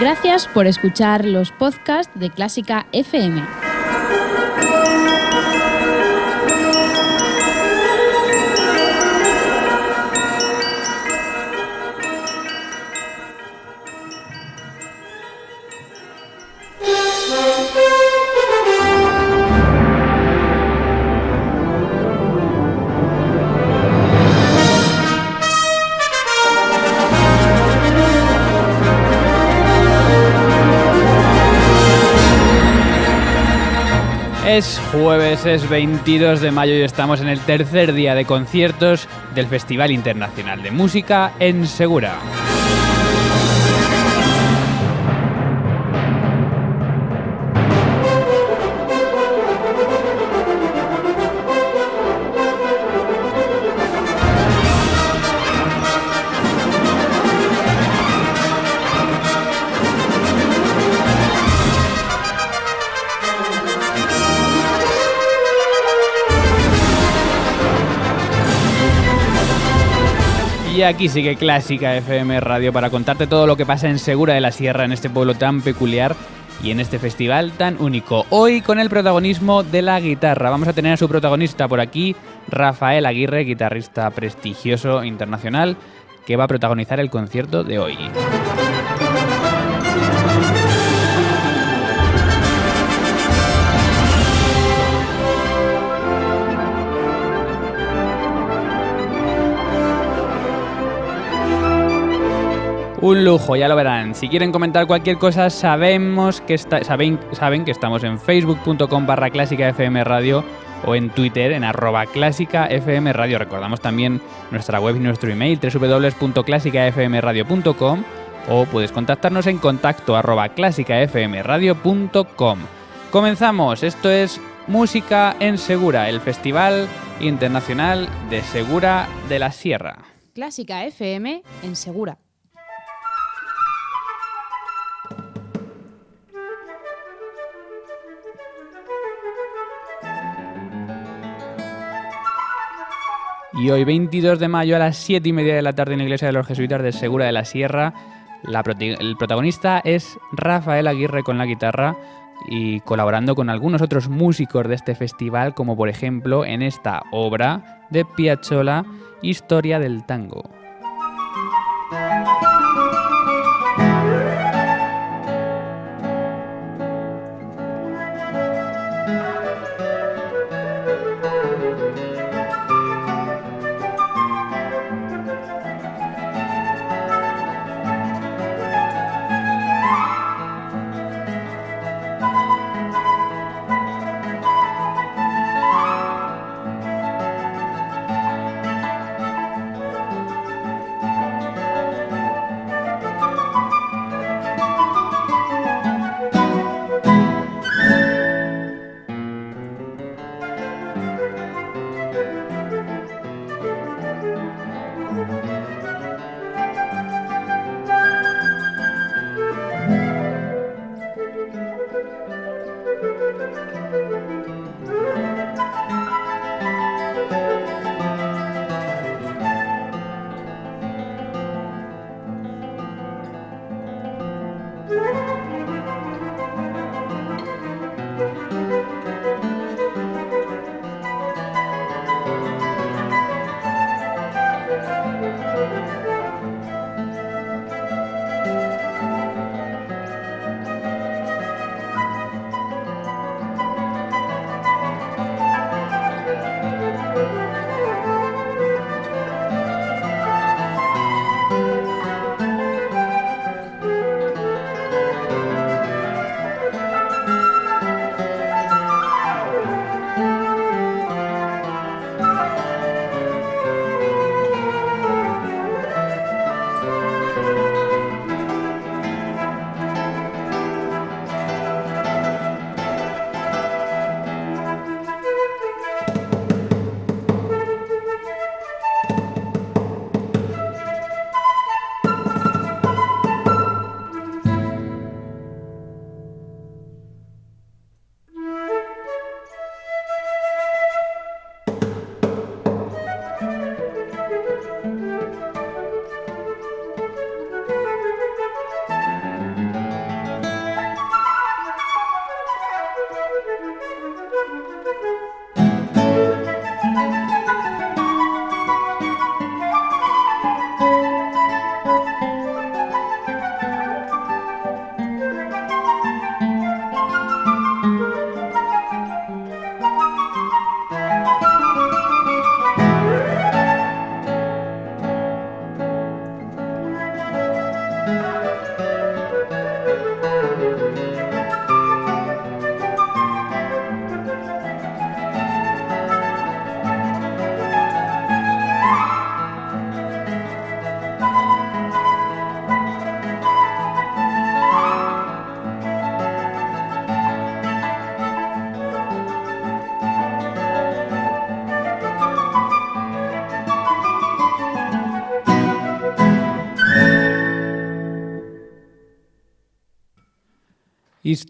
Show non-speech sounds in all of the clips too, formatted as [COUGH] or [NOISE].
Gracias por escuchar los podcasts de Clásica FM. Es jueves, es 22 de mayo y estamos en el tercer día de conciertos del Festival Internacional de Música en Segura. Aquí sigue Clásica FM Radio para contarte todo lo que pasa en Segura de la Sierra, en este pueblo tan peculiar y en este festival tan único. Hoy con el protagonismo de la guitarra. Vamos a tener a su protagonista por aquí, Rafael Aguirre, guitarrista prestigioso internacional, que va a protagonizar el concierto de hoy. Un lujo, ya lo verán. Si quieren comentar cualquier cosa, sabemos que saben, saben que estamos en facebook.com barra clásica FM Radio o en Twitter en arroba clásica FM Radio. Recordamos también nuestra web y nuestro email www.clásicafmradio.com o puedes contactarnos en contacto arroba clásicafmradio.com. Comenzamos, esto es Música en Segura, el Festival Internacional de Segura de la Sierra. Clásica FM en Segura. Y hoy, 22 de mayo, a las 7 y media de la tarde en la iglesia de los jesuitas de Segura de la Sierra, el protagonista es Rafael Aguirre con la guitarra y colaborando con algunos otros músicos de este festival, como por ejemplo en esta obra de Piazzolla, Historia del Tango.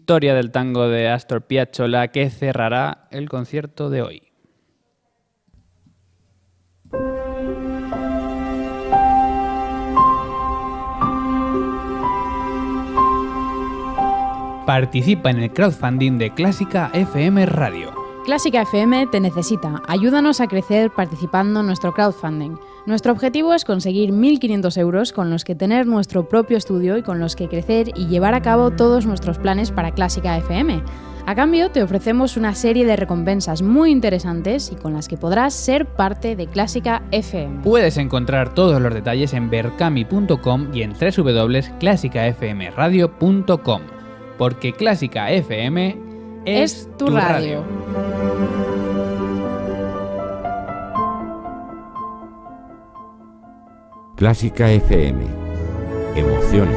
Historia del tango de Astor Piazzolla que cerrará el concierto de hoy. Participa en el crowdfunding de Clásica FM Radio. Clásica FM te necesita. Ayúdanos a crecer participando en nuestro crowdfunding. Nuestro objetivo es conseguir 1.500 euros con los que tener nuestro propio estudio y con los que crecer y llevar a cabo todos nuestros planes para Clásica FM. A cambio, te ofrecemos una serie de recompensas muy interesantes y con las que podrás ser parte de Clásica FM. Puedes encontrar todos los detalles en berkami.com y en www.clásicafmradio.com porque Clásica FM es, tu, radio. Clásica FM. Emoción.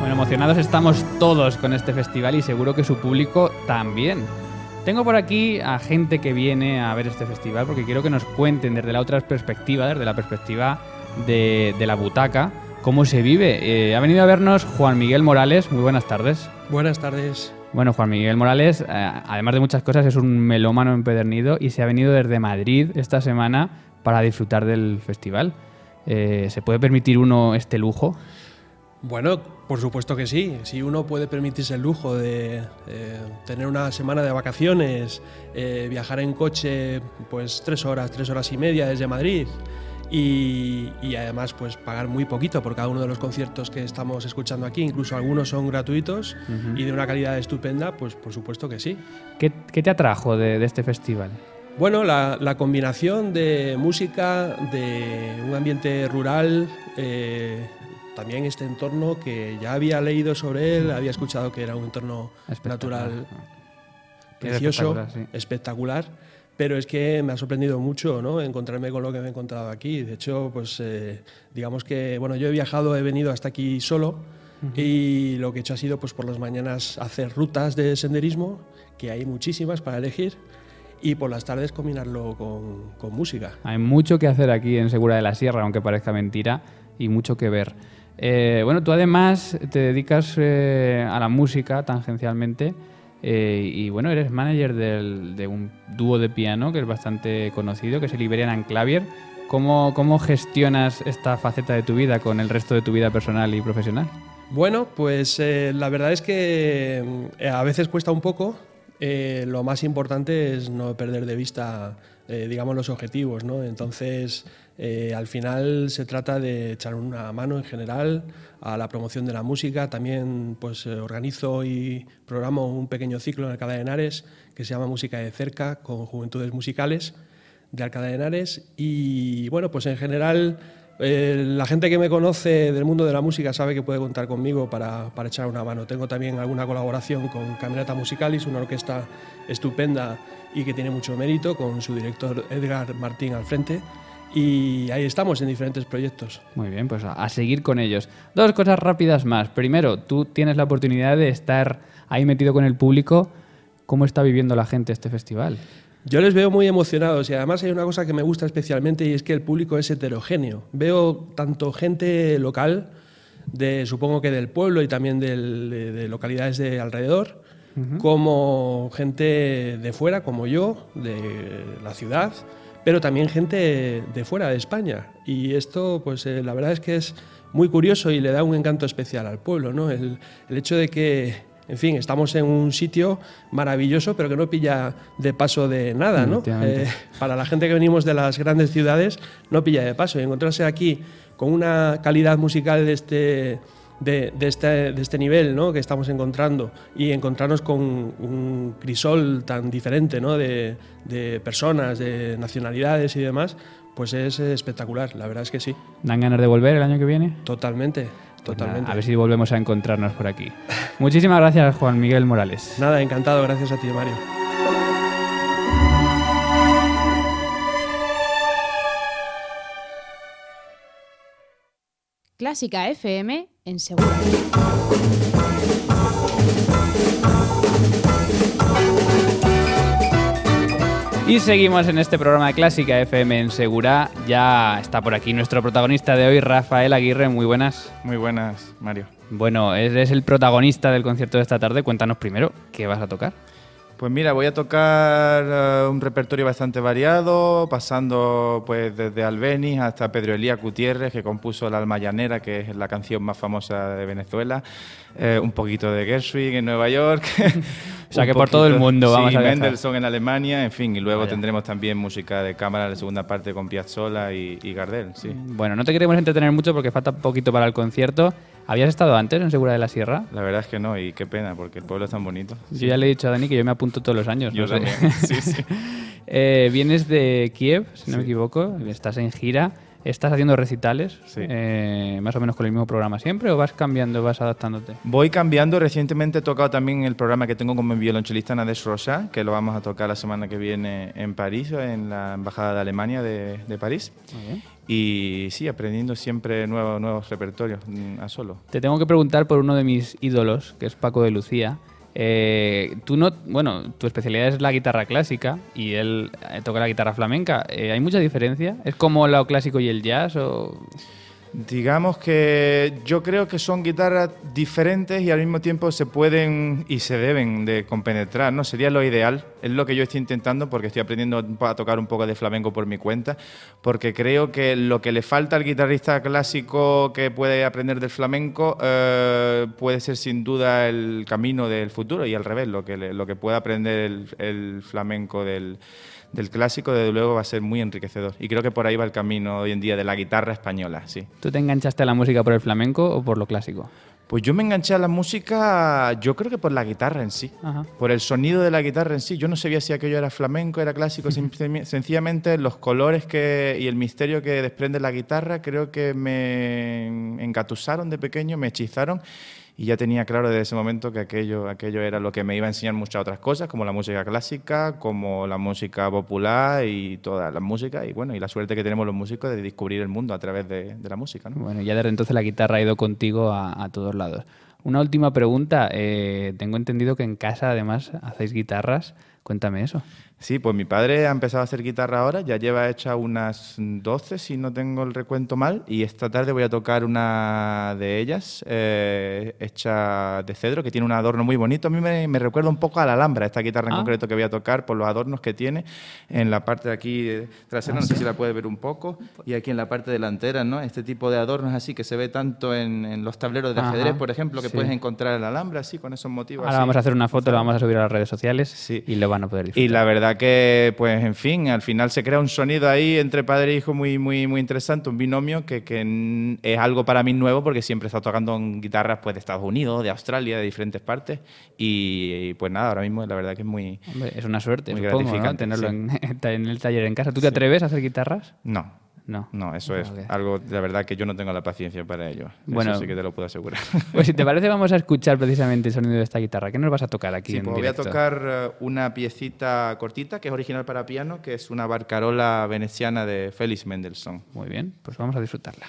Bueno, emocionados estamos todos con este festival y seguro que su público también. Tengo por aquí a gente que viene a ver este festival porque quiero que nos cuenten desde la otra perspectiva, desde la perspectiva de, la butaca, cómo se vive. Eh, ha venido a vernos Juan Miguel Morales. Muy buenas tardes. Buenas tardes. Bueno, Juan Miguel Morales, eh, además de muchas cosas, es un melómano empedernido y se ha venido desde Madrid esta semana para disfrutar del festival. Eh, ¿Se puede permitir uno este lujo? Bueno, por supuesto que sí. Si uno puede permitirse el lujo de eh, tener una semana de vacaciones, eh, viajar en coche, pues tres horas, tres horas y media desde Madrid. Y, además pues pagar muy poquito por cada uno de los conciertos que estamos escuchando aquí, incluso algunos son gratuitos y de una calidad estupenda, pues por supuesto que sí. ¿Qué, te atrajo de, este festival? Bueno, la, combinación de música, de un ambiente rural, eh, también este entorno que ya había leído sobre él, había escuchado que era un entorno natural precioso, espectacular, pero es que me ha sorprendido mucho ¿no? encontrarme con lo que me he encontrado aquí. De hecho, pues eh, digamos que bueno, yo he viajado, he venido hasta aquí solo y lo que he hecho ha sido pues por las mañanas hacer rutas de senderismo, que hay muchísimas para elegir y por las tardes combinarlo con, con, música. Hay mucho que hacer aquí en Segura de la Sierra, aunque parezca mentira, y mucho que ver. Eh, bueno, tú además te dedicas eh, a la música tangencialmente eh, y bueno, eres manager de un dúo de piano que es bastante conocido, que es el Iberian Clavier. ¿Cómo, ¿Cómo gestionas esta faceta de tu vida con el resto de tu vida personal y profesional? Bueno, pues la verdad es que a veces cuesta un poco. lo más importante es no perder de vista, digamos, los objetivos, ¿no? Entonces, eh, al final se trata de echar una mano en general a la promoción de la música. También pues, eh, organizo y programo un pequeño ciclo en Alcalá de Henares que se llama Música de Cerca con Juventudes Musicales de Alcalá de Henares. Y bueno, pues en general eh, la gente que me conoce del mundo de la música sabe que puede contar conmigo para, para echar una mano. Tengo también alguna colaboración con Camerata Musicalis, una orquesta estupenda y que tiene mucho mérito, con su director Edgar Martín al frente y ahí estamos en diferentes proyectos. Muy bien, pues a, seguir con ellos. Dos cosas rápidas más. Primero, tú tienes la oportunidad de estar ahí metido con el público. ¿Cómo está viviendo la gente este festival? Yo les veo muy emocionados y además hay una cosa que me gusta especialmente y es que el público es heterogéneo. Veo tanto gente local, de, supongo que del pueblo y también de, localidades de alrededor, como gente de fuera, como yo, de la ciudad pero también gente de fuera de España. Y esto, pues eh, la verdad es que es muy curioso y le da un encanto especial al pueblo, ¿no? El, hecho de que, en fin, estamos en un sitio maravilloso, pero que no pilla de paso de nada, ¿no? Eh, para la gente que venimos de las grandes ciudades, no pilla de paso. Y encontrarse aquí con una calidad musical de este de, este, de este nivel ¿no? que estamos encontrando y encontrarnos con un crisol tan diferente ¿no? de, de personas, de nacionalidades y demás, pues es espectacular, la verdad es que sí. ¿Dan ganas de volver el año que viene? Totalmente. Pues totalmente. a ver si volvemos a encontrarnos por aquí. [LAUGHS] Muchísimas gracias, Juan Miguel Morales. Nada, encantado, gracias a ti, Mario. Clásica FM en Segura. Y seguimos en este programa de Clásica FM en Segura. Ya está por aquí nuestro protagonista de hoy, Rafael Aguirre. Muy buenas. Muy buenas, Mario. Bueno, eres el protagonista del concierto de esta tarde. Cuéntanos primero qué vas a tocar. Pues mira, voy a tocar eh, un repertorio bastante variado, pasando pues desde Albeniz hasta Pedro Elías Gutiérrez, que compuso La Alma Llanera, que es la canción más famosa de Venezuela, eh, un poquito de Gershwin en Nueva York. [LAUGHS] o sea que por todo el mundo vamos sí, a viajar. Mendelssohn en Alemania, en fin, y luego Vaya. tendremos también música de cámara, la segunda parte con Piazzolla y, y Gardel, sí. Bueno, no te queremos entretener mucho porque falta poquito para el concierto. ¿Habías estado antes en Segura de la Sierra? La verdad es que no, y qué pena, porque el pueblo es tan bonito. Yo ya le he dicho a Dani que yo me apunto todos los años. Yo no sé. también, sí, sí. [LAUGHS] Eh, vienes de Kiev, si no me equivoco, estás en gira, estás haciendo recitales, Sí. eh, más o menos con el mismo programa siempre, o vas cambiando, vas adaptándote. Voy cambiando. Recientemente he tocado también el programa que tengo con mi violonchelista Nadesh Rocha, que lo vamos a tocar la semana que viene en París, en la Embajada de Alemania de, de París. Muy bien. Y sí, aprendiendo siempre nuevos, nuevos repertorios mm, a solo. Te tengo que preguntar por uno de mis ídolos, que es Paco de Lucía. Eh, tú no, bueno, tu especialidad es la guitarra clásica y él eh, toca la guitarra flamenca. Eh, ¿Hay mucha diferencia? ¿Es como lo clásico y el jazz? O... Digamos que yo creo que son guitarras diferentes y al mismo tiempo se pueden y se deben de compenetrar, ¿no? Sería lo ideal, es lo que yo estoy intentando porque estoy aprendiendo a tocar un poco de flamenco por mi cuenta, porque creo que lo que le falta al guitarrista clásico que puede aprender del flamenco eh, puede ser sin duda el camino del futuro y al revés, lo que, le- lo que pueda aprender el, el flamenco del, del clásico, desde luego va a ser muy enriquecedor. Y creo que por ahí va el camino hoy en día de la guitarra española, sí. ¿Tú te enganchaste a la música por el flamenco o por lo clásico? Pues yo me enganché a la música, yo creo que por la guitarra en sí, Ajá. por el sonido de la guitarra en sí. Yo no sabía si aquello era flamenco, era clásico, [LAUGHS] sen- sencillamente los colores que, y el misterio que desprende la guitarra creo que me engatusaron de pequeño, me hechizaron y ya tenía claro desde ese momento que aquello, aquello era lo que me iba a enseñar muchas otras cosas, como la música clásica, como la música popular y toda la música y bueno, y la suerte que tenemos los músicos de descubrir el mundo a través de, de la música. ¿no? Bueno, ya desde entonces la guitarra ha ido contigo a, a todos lados. Una última pregunta. eh, tengo entendido que en casa además hacéis guitarras. Cuéntame eso. Sí, pues mi padre ha empezado a hacer guitarra ahora, ya lleva hecha unas 12, si no tengo el recuento mal, y esta tarde voy a tocar una de ellas, eh, hecha de cedro, que tiene un adorno muy bonito. A mí me, me recuerda un poco a la Alhambra, esta guitarra en Ah. concreto que voy a tocar, por los adornos que tiene en la parte de aquí eh, trasera, no sé si la puede ver un poco, y aquí en la parte delantera, ¿no? Este tipo de adornos así que se ve tanto en, en los tableros de Ajá, ajedrez, por ejemplo, que sí. puedes encontrar en la Alhambra, así, con esos motivos. Ahora así. vamos a hacer una foto, la vamos a subir a las redes sociales Sí. y lo van a poder disfrutar. Y la verdad que, pues, en fin, al final se crea un sonido ahí entre padre e hijo muy, muy, muy interesante, un binomio que, que es algo para mí nuevo porque siempre he estado tocando en guitarras pues, de Estados Unidos, de Australia, de diferentes partes. Y, pues nada, ahora mismo la verdad que es muy... Hombre, es una suerte, Muy supongo, ¿no? gratificante, tenerlo sí. en, [LAUGHS] en el taller en casa. ¿Tú te atreves a hacer guitarras? No, No. no, eso es algo, de verdad que yo no tengo la paciencia para ello. Bueno. Eso sí que te lo puedo asegurar. [LAUGHS] Pues si te parece, vamos a escuchar precisamente el sonido de esta guitarra. ¿Qué nos vas a tocar aquí Sí, en pues voy a tocar eh, una piecita cortita que es original para piano, que es una barcarola veneciana de Félix Mendelssohn. Muy bien, pues vamos a disfrutarla.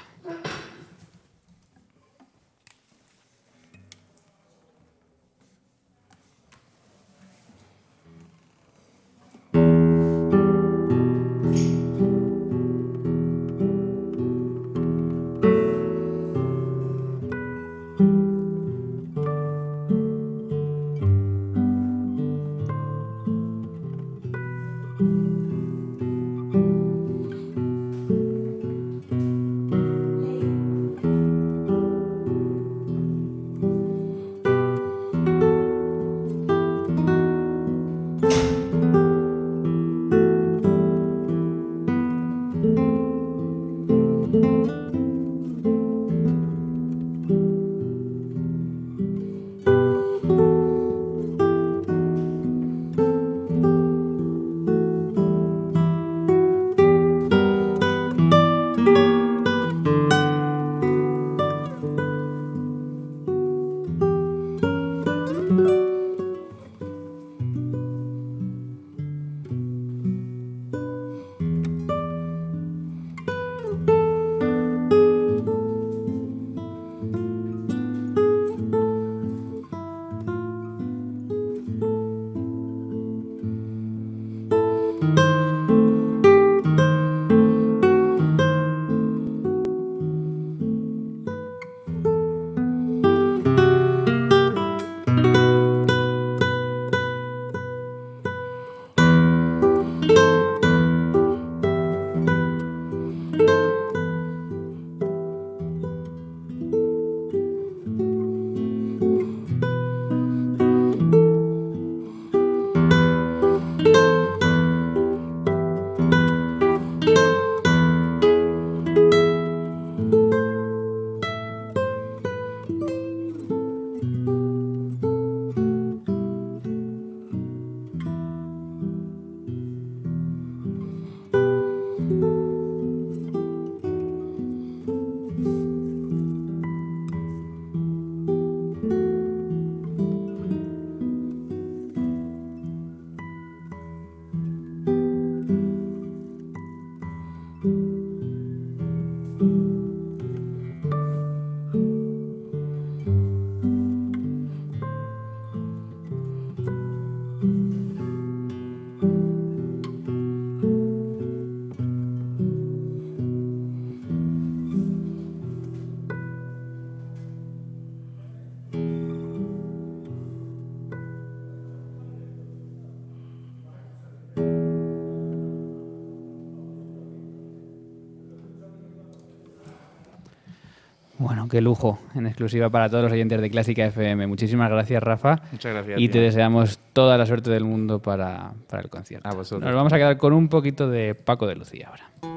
Bueno, qué lujo, en exclusiva para todos los oyentes de Clásica FM. Muchísimas gracias, Rafa. Muchas gracias. Y te deseamos toda la suerte del mundo para, para el concierto. A vosotros. Nos vamos a quedar con un poquito de Paco de Lucía ahora.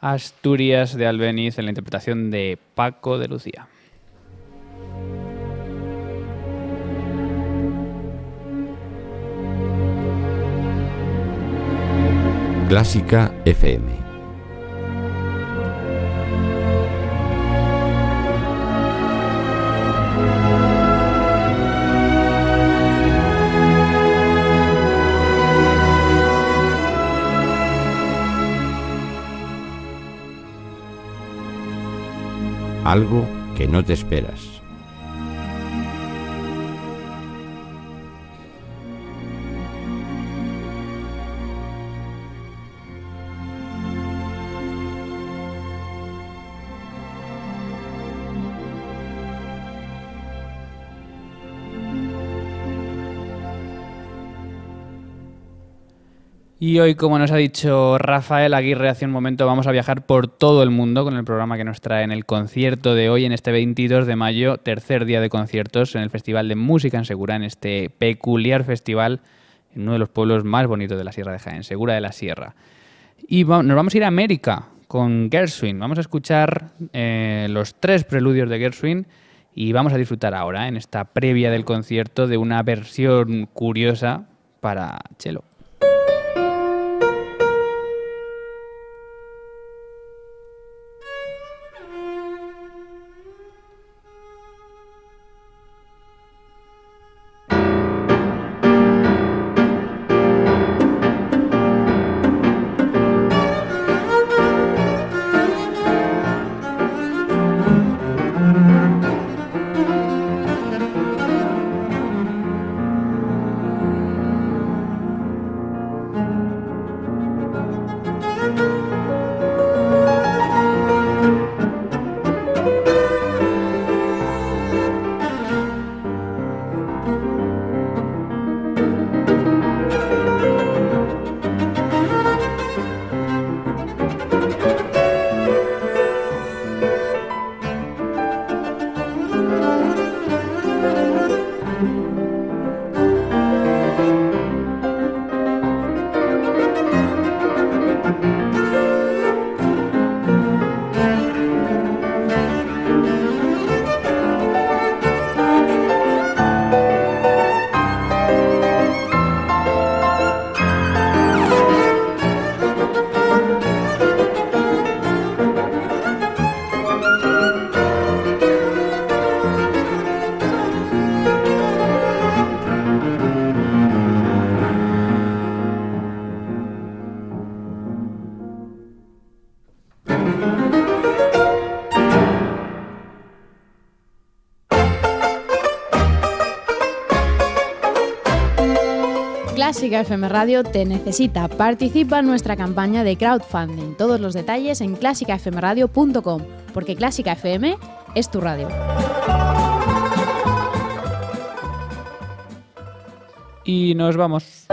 Asturias de Albeniz en la interpretación de Paco de Lucía. Clásica FM. Algo que no te esperas. Y hoy, como nos ha dicho Rafael Aguirre hace un momento, vamos a viajar por todo el mundo con el programa que nos trae en el concierto de hoy, en este 22 de mayo, tercer día de conciertos en el Festival de Música en Segura, en este peculiar festival en uno de los pueblos más bonitos de la Sierra de Jaén, Segura de la Sierra. Y nos vamos a ir a América con Gershwin. Vamos a escuchar eh, los tres preludios de Gershwin y vamos a disfrutar ahora, en esta previa del concierto, de una versión curiosa para cello. Clásica FM Radio te necesita. Participa en nuestra campaña de crowdfunding. Todos los detalles en clásicafmradio.com, porque Clásica FM es tu radio. Y nos vamos.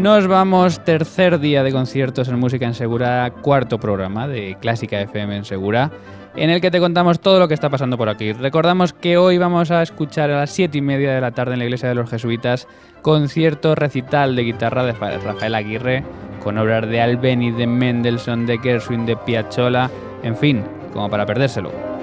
Nos vamos, tercer día de conciertos en Música en Segura, cuarto programa de Clásica FM en Segura, en el que te contamos todo lo que está pasando por aquí. Recordamos que hoy vamos a escuchar a las siete y media de la tarde en la Iglesia de los Jesuitas concierto recital de guitarra de Rafael Aguirre, con obras de Albeni, de Mendelssohn, de Gershwin, de Piazzolla, en fin, como para perdérselo.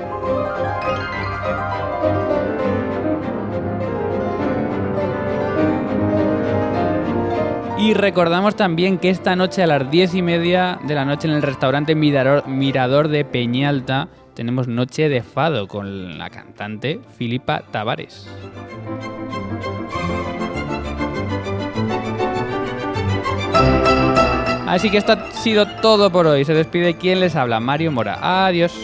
Y recordamos también que esta noche a las diez y media de la noche en el restaurante Mirador, de Peñalta tenemos Noche de Fado con la cantante Filipa Tavares. Así que esto ha sido todo por hoy. Se despide quien les habla, Mario Mora. Adiós.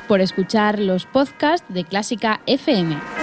Por escuchar los podcasts de Clásica FM.